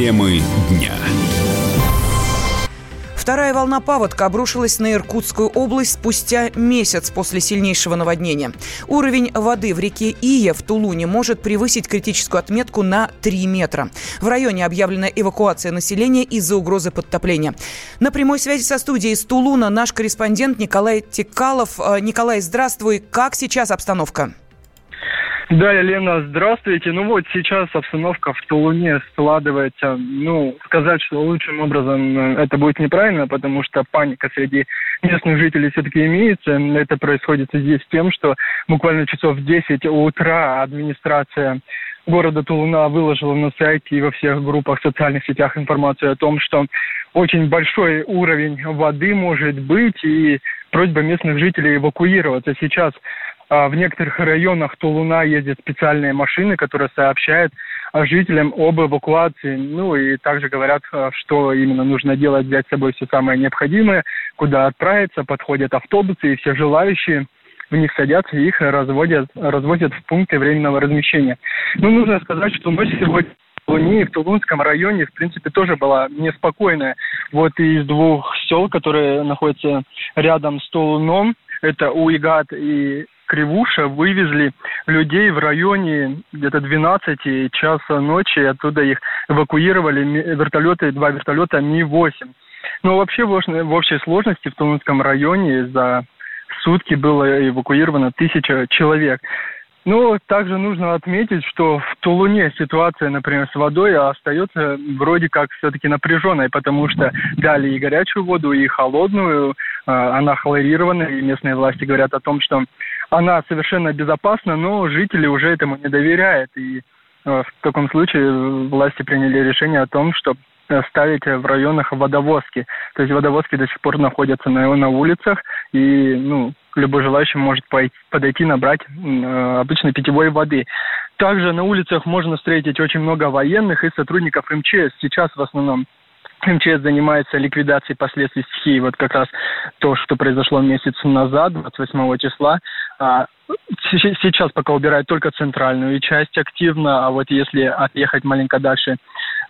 Темы дня. Вторая волна паводка обрушилась на Иркутскую область спустя месяц после сильнейшего наводнения. Уровень воды в реке Ия в Тулуне может превысить критическую отметку на 3 метра. В районе объявлена эвакуация населения из-за угрозы подтопления. На прямой связи со студией из Тулуна наш корреспондент Николай Текалов. Э, Николай, здравствуй. Как сейчас обстановка? Да, Елена, здравствуйте. Ну вот сейчас обстановка в Тулуне складывается, ну, сказать, что лучшим образом э, это будет неправильно, потому что паника среди местных жителей все-таки имеется. Это происходит с тем, что буквально часов в 10 утра администрация города Тулуна выложила на сайте и во всех группах в социальных сетях информацию о том, что очень большой уровень воды может быть и просьба местных жителей эвакуироваться. Сейчас в некоторых районах Тулуна ездят специальные машины, которые сообщают а, жителям об эвакуации. Ну и также говорят, а, что именно нужно делать, взять с собой все самое необходимое, куда отправиться, подходят автобусы, и все желающие в них садятся и их разводят, развозят в пункты временного размещения. Ну, нужно сказать, что ночь сегодня в Луне и в Тулунском районе, в принципе, тоже была неспокойная. Вот из двух сел, которые находятся рядом с Тулуном, это Уигат и Кривуша вывезли людей в районе где-то 12 часа ночи, оттуда их эвакуировали вертолеты, два вертолета Ми-8. Но вообще в общей сложности в Тулунском районе за сутки было эвакуировано тысяча человек. Ну, также нужно отметить, что в Тулуне ситуация, например, с водой остается вроде как все-таки напряженной, потому что дали и горячую воду, и холодную, а, она хлорированная, и местные власти говорят о том, что она совершенно безопасна, но жители уже этому не доверяют. И э, в таком случае власти приняли решение о том, что ставить в районах водовозки. То есть водовозки до сих пор находятся на, на улицах, и ну, любой желающий может пойти, подойти набрать э, обычной питьевой воды. Также на улицах можно встретить очень много военных и сотрудников МЧС. Сейчас в основном МЧС занимается ликвидацией последствий стихии. Вот как раз то, что произошло месяц назад, 28 числа. А, сейчас пока убирают только центральную часть активно, а вот если отъехать маленько дальше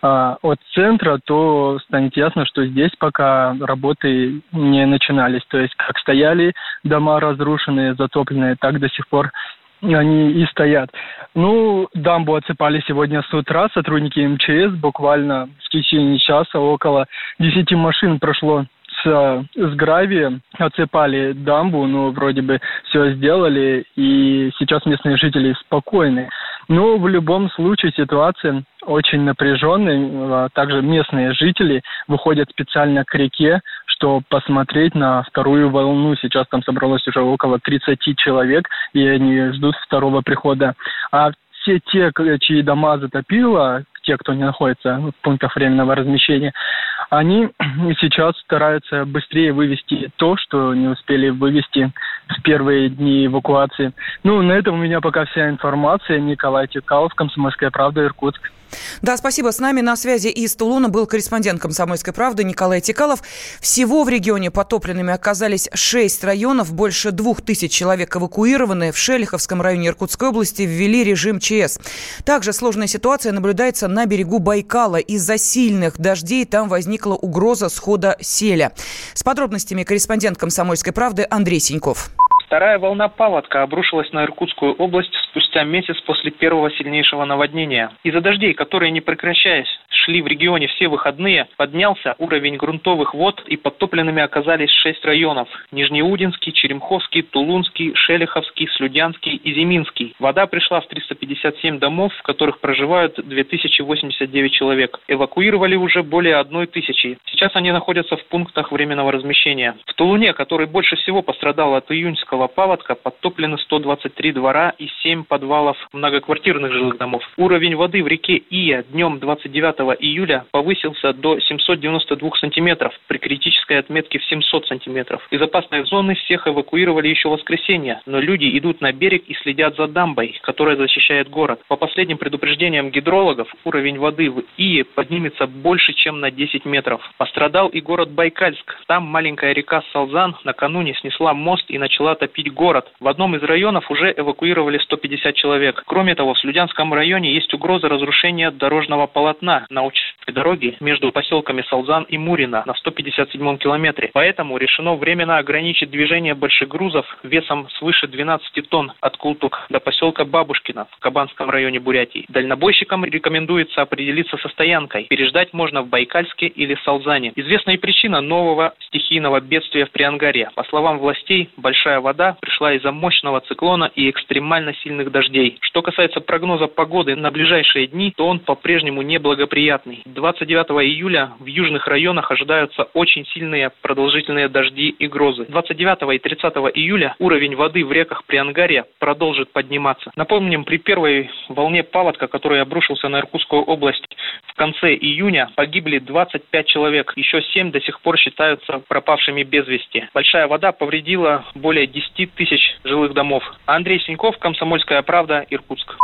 а, от центра, то станет ясно, что здесь пока работы не начинались. То есть как стояли дома разрушенные, затопленные, так до сих пор они и стоят. Ну, дамбу отсыпали сегодня с утра сотрудники МЧС, буквально в течение часа около 10 машин прошло с, с гравием, отсыпали дамбу, ну, вроде бы все сделали, и сейчас местные жители спокойны. Но в любом случае ситуация очень напряженная. Также местные жители выходят специально к реке, что посмотреть на вторую волну. Сейчас там собралось уже около 30 человек, и они ждут второго прихода. А все те, чьи дома затопило, те, кто не находится в пунктах временного размещения, они сейчас стараются быстрее вывести то, что не успели вывести в первые дни эвакуации. Ну, на этом у меня пока вся информация. Николай Текалов, Комсомольская правда, Иркутск. Да, спасибо. С нами на связи из Тулуна был корреспондент «Комсомольской правды» Николай Тикалов. Всего в регионе потопленными оказались шесть районов. Больше двух тысяч человек эвакуированы. В Шелиховском районе Иркутской области ввели режим ЧС. Также сложная ситуация наблюдается на берегу Байкала. Из-за сильных дождей там возникла угроза схода селя. С подробностями корреспондент «Комсомольской правды» Андрей Синьков. Вторая волна паводка обрушилась на Иркутскую область спустя месяц после первого сильнейшего наводнения. Из-за дождей, которые не прекращаясь шли в регионе все выходные, поднялся уровень грунтовых вод и подтопленными оказались шесть районов – Нижнеудинский, Черемховский, Тулунский, Шелиховский, Слюдянский и Зиминский. Вода пришла в 357 домов, в которых проживают 2089 человек. Эвакуировали уже более одной тысячи. Сейчас они находятся в пунктах временного размещения. В Тулуне, который больше всего пострадал от июньского паводка, подтоплены 123 двора и 7 подвалов многоквартирных жилых домов. Уровень воды в реке Ия днем 29 июля повысился до 792 сантиметров при критической отметке в 700 сантиметров. Из опасной зоны всех эвакуировали еще в воскресенье, но люди идут на берег и следят за дамбой, которая защищает город. По последним предупреждениям гидрологов, уровень воды в Ии поднимется больше, чем на 10 метров. Пострадал и город Байкальск. Там маленькая река Салзан накануне снесла мост и начала топить город. В одном из районов уже эвакуировали 150 человек. Кроме того, в Слюдянском районе есть угроза разрушения дорожного полотна на участке дороги между поселками Салзан и Мурина на 157 километре. Поэтому решено временно ограничить движение больших грузов весом свыше 12 тонн от Култук до поселка Бабушкина в Кабанском районе Бурятии. Дальнобойщикам рекомендуется определиться со стоянкой. Переждать можно в Байкальске или Салзане. Известна и причина нового стихийного бедствия в Приангаре. По словам властей, большая вода пришла из-за мощного циклона и экстремально сильных дождей. Что касается прогноза погоды на ближайшие дни, то он по-прежнему неблагоприятный. 29 июля в южных районах ожидаются очень сильные продолжительные дожди и грозы. 29 и 30 июля уровень воды в реках Приангария продолжит подниматься. Напомним, при первой волне паводка, который обрушился на Иркутскую область в конце июня, погибли 25 человек. Еще 7 до сих пор считаются пропавшими без вести. Большая вода повредила более 10 тысяч жилых домов. Андрей Синьков, Комсомольская правда, Иркутск.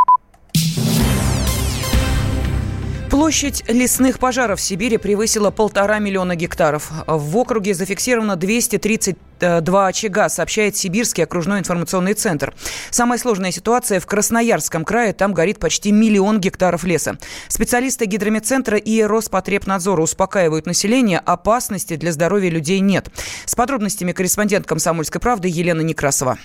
Площадь лесных пожаров в Сибири превысила полтора миллиона гектаров. В округе зафиксировано 232 очага, сообщает Сибирский окружной информационный центр. Самая сложная ситуация в Красноярском крае. Там горит почти миллион гектаров леса. Специалисты гидрометцентра и Роспотребнадзора успокаивают население. Опасности для здоровья людей нет. С подробностями корреспондент «Комсомольской правды» Елена Некрасова.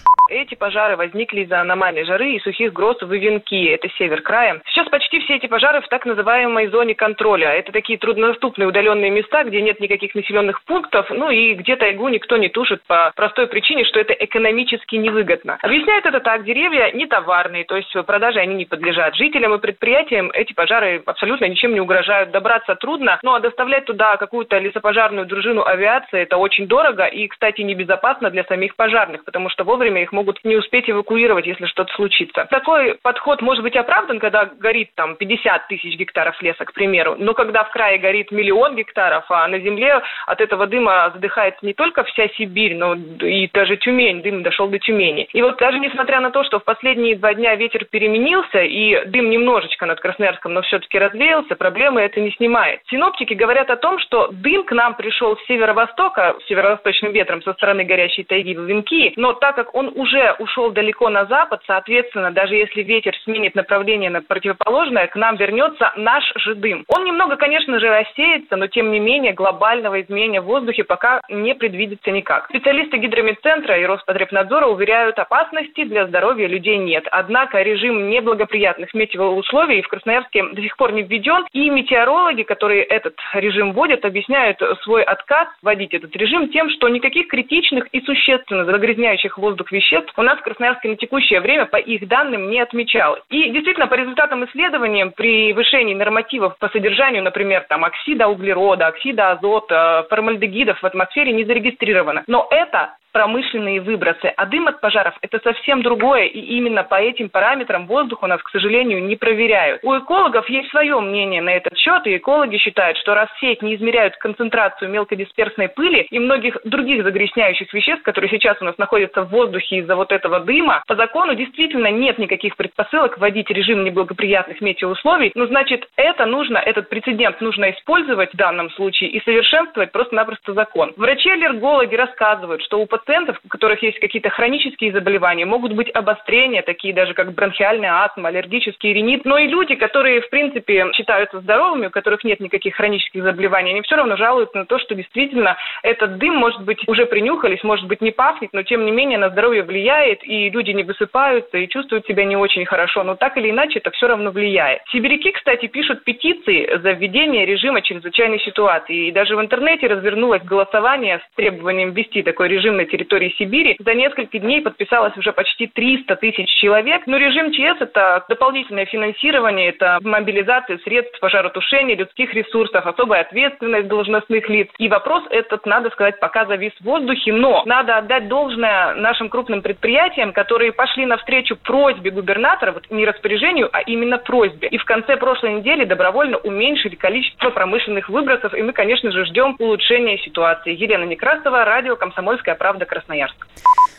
Эти пожары возникли из-за аномальной жары и сухих гроз в Ивенки, это север края. Сейчас почти все эти пожары в так называемой зоне контроля. Это такие труднодоступные удаленные места, где нет никаких населенных пунктов, ну и где тайгу никто не тушит по простой причине, что это экономически невыгодно. Объясняют это так, деревья не товарные, то есть продаже они не подлежат. Жителям и предприятиям эти пожары абсолютно ничем не угрожают. Добраться трудно, ну а доставлять туда какую-то лесопожарную дружину авиации это очень дорого и, кстати, небезопасно для самих пожарных, потому что вовремя их могут не успеть эвакуировать, если что-то случится. Такой подход может быть оправдан, когда горит там 50 тысяч гектаров леса, к примеру, но когда в крае горит миллион гектаров, а на земле от этого дыма задыхается не только вся Сибирь, но и даже Тюмень, дым дошел до Тюмени. И вот даже несмотря на то, что в последние два дня ветер переменился и дым немножечко над Красноярском, но все-таки развеялся, проблемы это не снимает. Синоптики говорят о том, что дым к нам пришел с северо-востока, северо-восточным ветром со стороны горящей тайги в Венки, но так как он уже ушел далеко на запад, соответственно, даже если ветер сменит направление на противоположное, к нам вернется наш же дым. Он немного, конечно же, рассеется, но тем не менее глобального изменения в воздухе пока не предвидится никак. Специалисты гидрометцентра и Роспотребнадзора уверяют, опасности для здоровья людей нет. Однако режим неблагоприятных метеоусловий в Красноярске до сих пор не введен, и метеорологи, которые этот режим вводят, объясняют свой отказ вводить этот режим тем, что никаких критичных и существенно загрязняющих воздух веществ у нас в Красноярске на текущее время по их данным не отмечалось. И действительно, по результатам исследования, при повышении нормативов по содержанию, например, там, оксида углерода, оксида азота, формальдегидов в атмосфере не зарегистрировано. Но это промышленные выбросы. А дым от пожаров – это совсем другое, и именно по этим параметрам воздух у нас, к сожалению, не проверяют. У экологов есть свое мнение на этот счет, и экологи считают, что раз сеть не измеряют концентрацию мелкодисперсной пыли и многих других загрязняющих веществ, которые сейчас у нас находятся в воздухе из-за вот этого дыма, по закону действительно нет никаких предпосылок вводить режим неблагоприятных метеоусловий, но значит это нужно, этот прецедент нужно использовать в данном случае и совершенствовать просто-напросто закон. Врачи-аллергологи рассказывают, что у пациентов, у которых есть какие-то хронические заболевания, могут быть обострения, такие даже как бронхиальная астма, аллергический ринит, но и люди, которые, в принципе, считаются здоровыми, у которых нет никаких хронических заболеваний, они все равно жалуются на то, что действительно этот дым, может быть, уже принюхались, может быть, не пахнет, но тем не менее на здоровье влияет, и люди не высыпаются и чувствуют себя не очень хорошо, но так или иначе это все равно влияет. Сибиряки, кстати, пишут петиции за введение режима чрезвычайной ситуации, и даже в интернете развернулось голосование с требованием ввести такой режим на территории Сибири. За несколько дней подписалось уже почти 300 тысяч человек. Но режим ЧС – это дополнительное финансирование, это мобилизация средств пожаротушения, людских ресурсов, особая ответственность должностных лиц. И вопрос этот, надо сказать, пока завис в воздухе. Но надо отдать должное нашим крупным предприятиям, которые пошли навстречу просьбе губернатора, вот не распоряжению, а именно просьбе. И в конце прошлой недели добровольно уменьшили количество промышленных выбросов. И мы, конечно же, ждем улучшения ситуации. Елена Некрасова, радио «Комсомольская правда», Красноярск.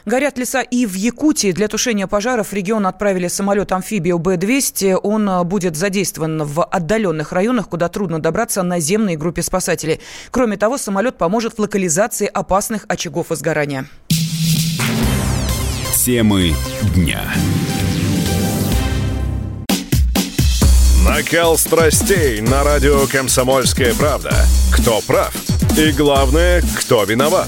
Горят леса и в Якутии. Для тушения пожаров в регион отправили самолет-амфибию Б-200. Он а, будет задействован в отдаленных районах, куда трудно добраться наземной группе спасателей. Кроме того, самолет поможет в локализации опасных очагов возгорания. Темы дня. Накал страстей на радио «Комсомольская правда». Кто прав? И главное, кто виноват?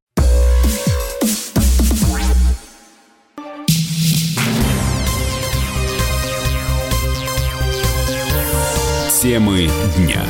Темы дня.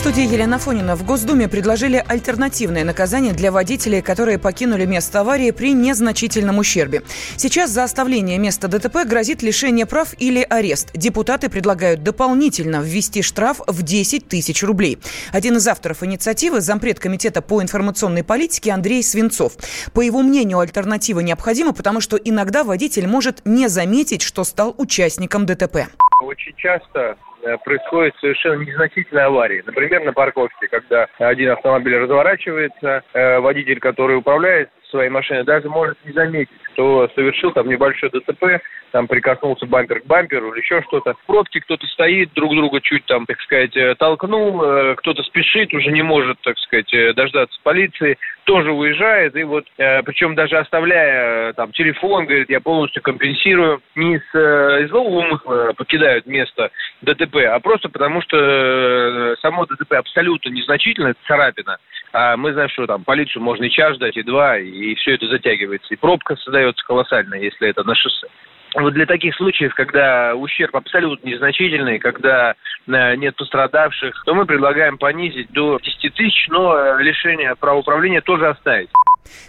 Студии Елена Фонина. В Госдуме предложили альтернативное наказание для водителей, которые покинули место аварии при незначительном ущербе. Сейчас за оставление места ДТП грозит лишение прав или арест. Депутаты предлагают дополнительно ввести штраф в 10 тысяч рублей. Один из авторов инициативы – зампред Комитета по информационной политике Андрей Свинцов. По его мнению, альтернатива необходима, потому что иногда водитель может не заметить, что стал участником ДТП. Очень часто Э, происходят совершенно незначительные аварии. Например, на парковке, когда один автомобиль разворачивается, э, водитель, который управляет своей машиной, даже может не заметить, что совершил там небольшое ДТП, там прикоснулся бампер к бамперу или еще что-то. В пробке кто-то стоит, друг друга чуть там, так сказать, э, толкнул, кто-то спешит, уже не может, так сказать, дождаться полиции, тоже уезжает, и вот, причем даже оставляя там телефон, говорит, я полностью компенсирую, не с, из злого умысла покидают место ДТП, а просто потому, что э, само ДТП абсолютно незначительно, царапина. А мы знаем, что там полицию можно и час ждать, и два, и все это затягивается. И пробка создается колоссальная, если это на шоссе. Вот для таких случаев, когда ущерб абсолютно незначительный, когда э, нет пострадавших, то мы предлагаем понизить до 10 тысяч, но лишение права управления тоже оставить.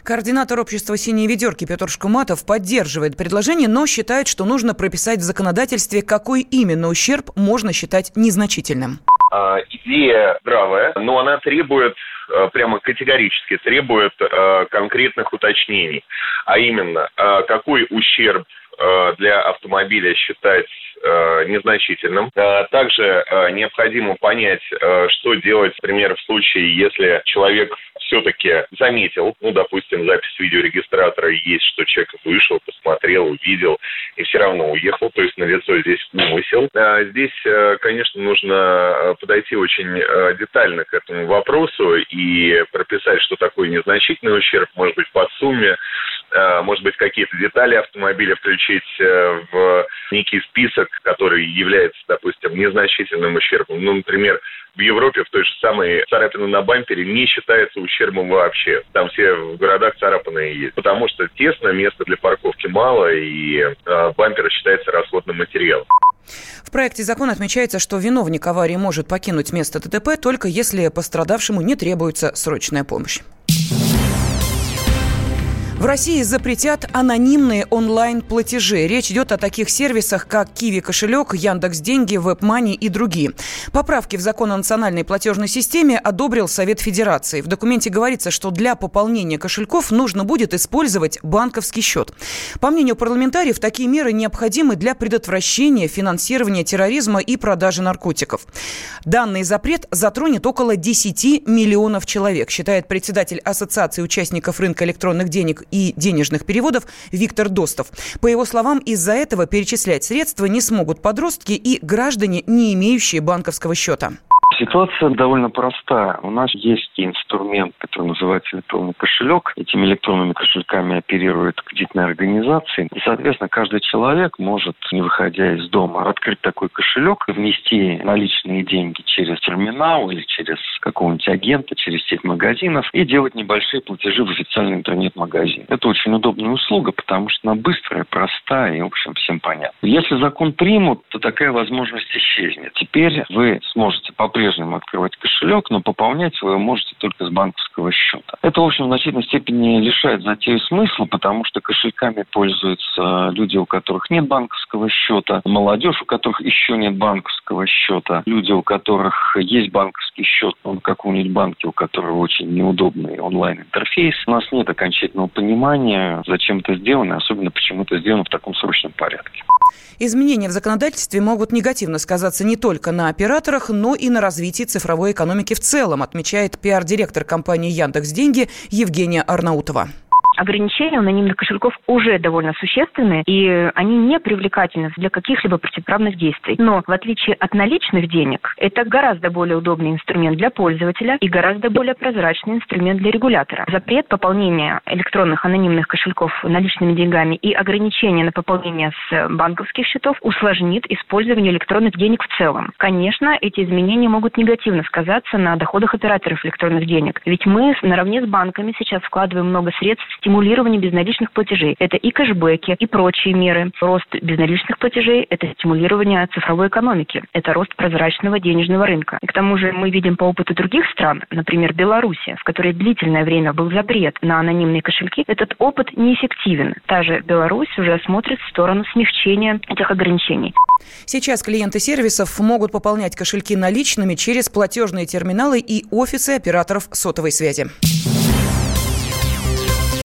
Координатор общества «Синие ведерки» Петр Шкуматов поддерживает предложение, но считает, что нужно прописать в законодательстве, какой именно ущерб можно считать незначительным. А, идея здравая, но она требует а, прямо категорически требует э, конкретных уточнений. А именно, э, какой ущерб э, для автомобиля считать э, незначительным. Э, также э, необходимо понять, э, что делать, например, в случае, если человек все-таки заметил, ну, допустим, запись видеорегистратора есть, что человек вышел, посмотрел, увидел и все равно уехал, то есть на лицо здесь умысел. А здесь, э, конечно, нужно э, подойти очень э, детально к этому вопросу и прописать, что такое незначительный ущерб, может быть, под сумме, может быть, какие-то детали автомобиля включить в некий список, который является, допустим, незначительным ущербом. Ну, например, в Европе в той же самой царапины на бампере не считается ущербом вообще. Там все в городах царапанные есть. Потому что тесно, места для парковки мало, и э, бампер считается расходным материалом. В проекте закона отмечается, что виновник аварии может покинуть место ДТП только если пострадавшему не требуется срочная помощь. В России запретят анонимные онлайн-платежи. Речь идет о таких сервисах, как Киви кошелек, Яндекс Деньги, WebMoney и другие. Поправки в закон о национальной платежной системе одобрил Совет Федерации. В документе говорится, что для пополнения кошельков нужно будет использовать банковский счет. По мнению парламентариев, такие меры необходимы для предотвращения финансирования терроризма и продажи наркотиков. Данный запрет затронет около 10 миллионов человек, считает председатель Ассоциации участников рынка электронных денег и денежных переводов Виктор Достов. По его словам, из-за этого перечислять средства не смогут подростки и граждане, не имеющие банковского счета. Ситуация довольно проста. У нас есть инструмент, который называется электронный кошелек. Этими электронными кошельками оперируют кредитные организации. И, соответственно, каждый человек может, не выходя из дома, открыть такой кошелек, внести наличные деньги через терминал или через какого-нибудь агента, через сеть магазинов и делать небольшие платежи в официальный интернет-магазин. Это очень удобная услуга, потому что она быстрая, простая и, в общем, всем понятна. Если закон примут, то такая возможность исчезнет. Теперь вы сможете по-прежнему по-прежнему открывать кошелек, но пополнять вы можете только с банковского счета. Это, в общем, в значительной степени лишает затею смысла, потому что кошельками пользуются люди, у которых нет банковского счета, молодежь, у которых еще нет банковского счета, люди, у которых есть банковский счет, но в каком-нибудь банке, у которого очень неудобный онлайн-интерфейс. У нас нет окончательного понимания, зачем это сделано, особенно почему это сделано в таком срочном порядке. Изменения в законодательстве могут негативно сказаться не только на операторах, но и на развитии цифровой экономики в целом, отмечает пиар-директор компании Яндекс Деньги Евгения Арнаутова ограничения у анонимных кошельков уже довольно существенны, и они не привлекательны для каких-либо противоправных действий. Но в отличие от наличных денег, это гораздо более удобный инструмент для пользователя и гораздо более прозрачный инструмент для регулятора. Запрет пополнения электронных анонимных кошельков наличными деньгами и ограничение на пополнение с банковских счетов усложнит использование электронных денег в целом. Конечно, эти изменения могут негативно сказаться на доходах операторов электронных денег, ведь мы наравне с банками сейчас вкладываем много средств в стимулирование безналичных платежей. Это и кэшбэки, и прочие меры. Рост безналичных платежей – это стимулирование цифровой экономики. Это рост прозрачного денежного рынка. И к тому же мы видим по опыту других стран, например, Беларуси, в которой длительное время был запрет на анонимные кошельки, этот опыт неэффективен. Та же Беларусь уже смотрит в сторону смягчения этих ограничений. Сейчас клиенты сервисов могут пополнять кошельки наличными через платежные терминалы и офисы операторов сотовой связи.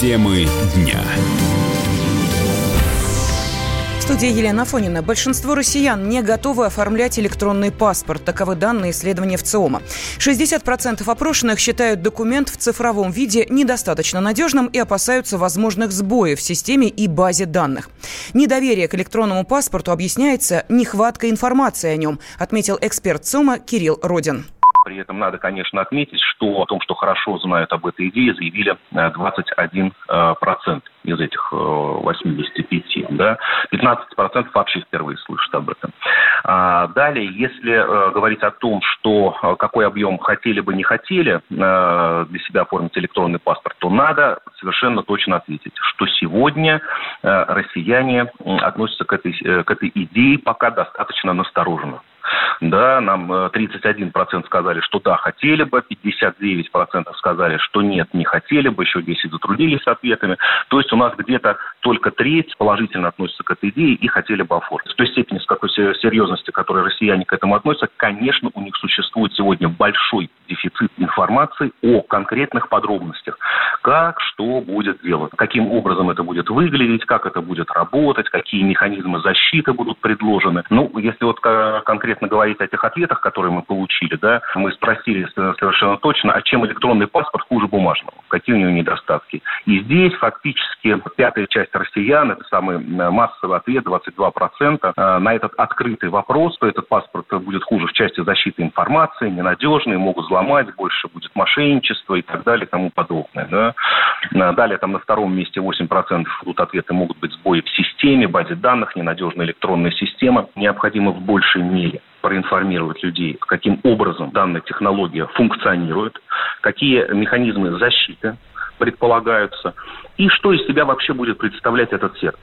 Темы дня. студии Елена Фонина. Большинство россиян не готовы оформлять электронный паспорт. Таковы данные исследования в ЦИОМа. 60% опрошенных считают документ в цифровом виде недостаточно надежным и опасаются возможных сбоев в системе и базе данных. Недоверие к электронному паспорту объясняется нехваткой информации о нем, отметил эксперт ЦИОМа Кирилл Родин. При этом надо, конечно, отметить, что о том, что хорошо знают об этой идее, заявили 21% э, э, из этих 85. Э, да? 15% вообще впервые слышат об этом. А далее, если говорить о том, что какой объем хотели бы, не хотели для себя оформить электронный паспорт, то надо совершенно точно ответить, что сегодня россияне относятся к этой, к этой идее пока достаточно настороженно. Да, нам 31% э, сказали, что да, хотели бы, 59% сказали, что нет, не хотели бы, еще 10 затруднились с ответами. То есть у нас где-то только треть положительно относится к этой идее и хотели бы оформить. В той степени, с какой серьезности, которой россияне к этому относятся, конечно, у них существует сегодня большой дефицит информации о конкретных подробностях. Как, что будет делать, каким образом это будет выглядеть, как это будет работать, какие механизмы защиты будут предложены. Ну, если вот конкретно говорить о тех ответах, которые мы получили, да, мы спросили совершенно точно, а чем электронный паспорт хуже бумажного, какие у него недостатки. И здесь фактически пятая часть россиян, это самый массовый ответ, 22%, э, на этот открытый вопрос, что этот паспорт будет хуже в части защиты информации, ненадежный, могут взломать, больше будет мошенничества и так далее и тому подобное. Да. Э, далее там на втором месте 8% идут ответы, могут быть сбои в системе, базе данных, ненадежная электронная система, необходимо в большей мере проинформировать людей, каким образом данная технология функционирует, какие механизмы защиты предполагаются и что из себя вообще будет представлять этот сервис.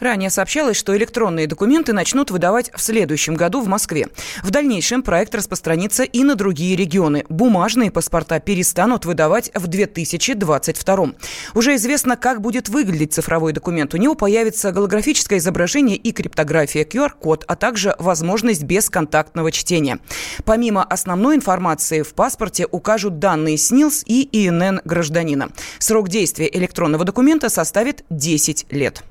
Ранее сообщалось, что электронные документы начнут выдавать в следующем году в Москве. В дальнейшем проект распространится и на другие регионы. Бумажные паспорта перестанут выдавать в 2022. Уже известно, как будет выглядеть цифровой документ. У него появится голографическое изображение и криптография, QR-код, а также возможность бесконтактного чтения. Помимо основной информации, в паспорте укажут данные СНИЛС и ИНН гражданина. Срок действия электронного документа составит 10 лет.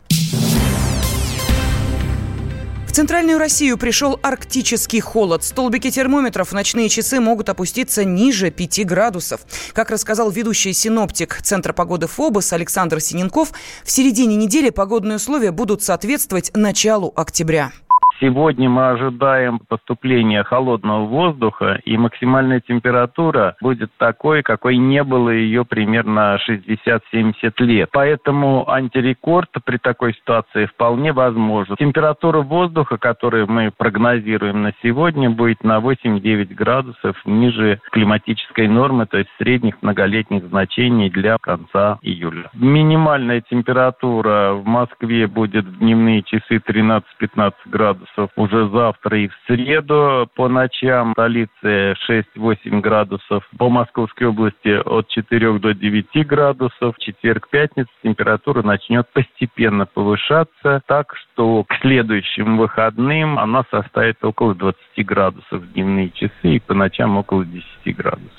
В центральную Россию пришел арктический холод. Столбики термометров в ночные часы могут опуститься ниже 5 градусов. Как рассказал ведущий синоптик Центра погоды ФОБОС Александр Синенков, в середине недели погодные условия будут соответствовать началу октября. Сегодня мы ожидаем поступления холодного воздуха, и максимальная температура будет такой, какой не было ее примерно 60-70 лет. Поэтому антирекорд при такой ситуации вполне возможен. Температура воздуха, которую мы прогнозируем на сегодня, будет на 8-9 градусов ниже климатической нормы, то есть средних многолетних значений для конца июля. Минимальная температура в Москве будет в дневные часы 13-15 градусов градусов уже завтра и в среду по ночам. В столице 6-8 градусов. По Московской области от 4 до 9 градусов. В четверг, пятница температура начнет постепенно повышаться, так что к следующим выходным она составит около 20 градусов в дневные часы и по ночам около 10 градусов.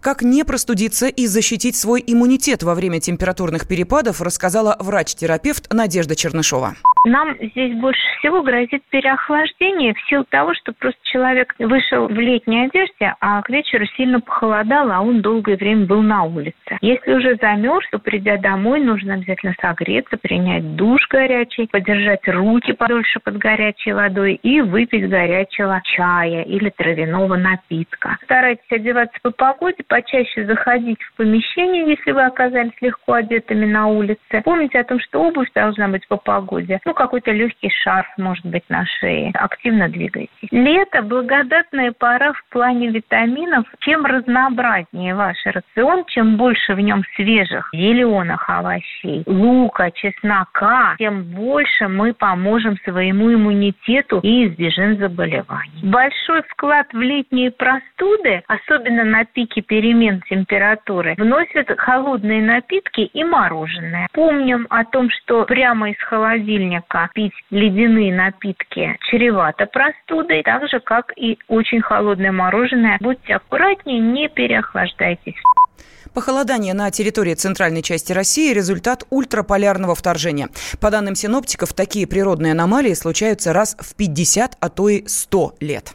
Как не простудиться и защитить свой иммунитет во время температурных перепадов, рассказала врач-терапевт Надежда Чернышова. Нам здесь больше всего грозит переохлаждение в силу того, что просто человек вышел в летней одежде, а к вечеру сильно похолодало, а он долгое время был на улице. Если уже замерз, то придя домой, нужно обязательно согреться, принять душ горячий, подержать руки подольше под горячей водой и выпить горячего чая или травяного напитка. Старайтесь одеваться по погоде, почаще заходить в помещение, если вы оказались легко одетыми на улице. Помните о том, что обувь должна быть по погоде. Ну, какой-то легкий шарф, может быть, на шее. Активно двигайтесь. Лето – благодатная пора в плане витаминов. Чем разнообразнее ваш рацион, чем больше в нем свежих зеленых овощей, лука, чеснока, тем больше мы поможем своему иммунитету и избежим заболеваний. Большой вклад в летние простуды, особенно на пике перемен температуры вносят холодные напитки и мороженое. Помним о том, что прямо из холодильника пить ледяные напитки чревато простудой, так же, как и очень холодное мороженое. Будьте аккуратнее, не переохлаждайтесь. Похолодание на территории центральной части России – результат ультраполярного вторжения. По данным синоптиков, такие природные аномалии случаются раз в 50, а то и 100 лет.